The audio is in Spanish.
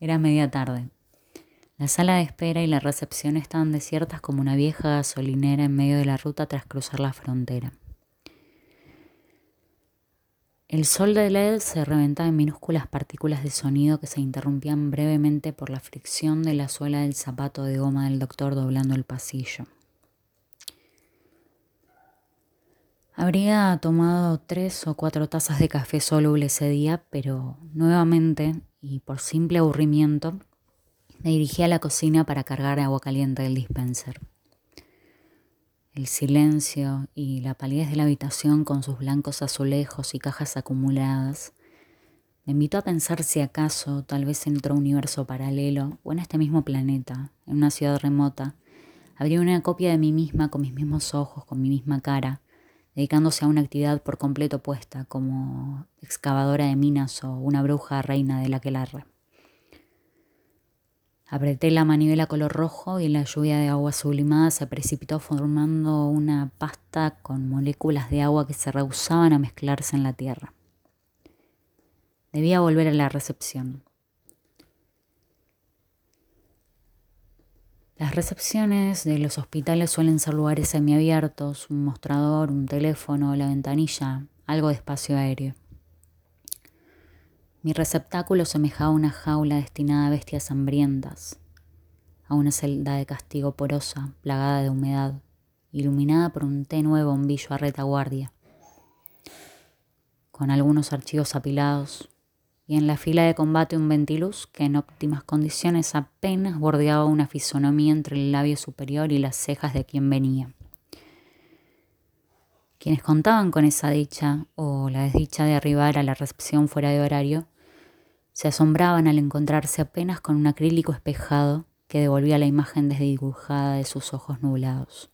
Era media tarde. La sala de espera y la recepción estaban desiertas como una vieja gasolinera en medio de la ruta tras cruzar la frontera. El sol de LED se reventaba en minúsculas partículas de sonido que se interrumpían brevemente por la fricción de la suela del zapato de goma del doctor doblando el pasillo. Habría tomado tres o cuatro tazas de café soluble ese día, pero nuevamente, y por simple aburrimiento, me dirigí a la cocina para cargar agua caliente del dispenser. El silencio y la palidez de la habitación con sus blancos azulejos y cajas acumuladas me invitó a pensar si acaso, tal vez en otro universo paralelo o en este mismo planeta, en una ciudad remota, habría una copia de mí misma con mis mismos ojos, con mi misma cara, dedicándose a una actividad por completo opuesta, como excavadora de minas o una bruja reina de la aquelarre. Apreté la manivela color rojo y la lluvia de agua sublimada se precipitó formando una pasta con moléculas de agua que se rehusaban a mezclarse en la tierra. Debía volver a la recepción. Las recepciones de los hospitales suelen ser lugares semiabiertos, un mostrador, un teléfono, la ventanilla, algo de espacio aéreo. Mi receptáculo semejaba una jaula destinada a bestias hambrientas, a una celda de castigo porosa, plagada de humedad, iluminada por un tenue bombillo a retaguardia, con algunos archivos apilados, y en la fila de combate un ventiluz que en óptimas condiciones apenas bordeaba una fisonomía entre el labio superior y las cejas de quien venía. Quienes contaban con esa dicha o la desdicha de arribar a la recepción fuera de horario, se asombraban al encontrarse apenas con un acrílico espejado que devolvía la imagen desdibujada de sus ojos nublados.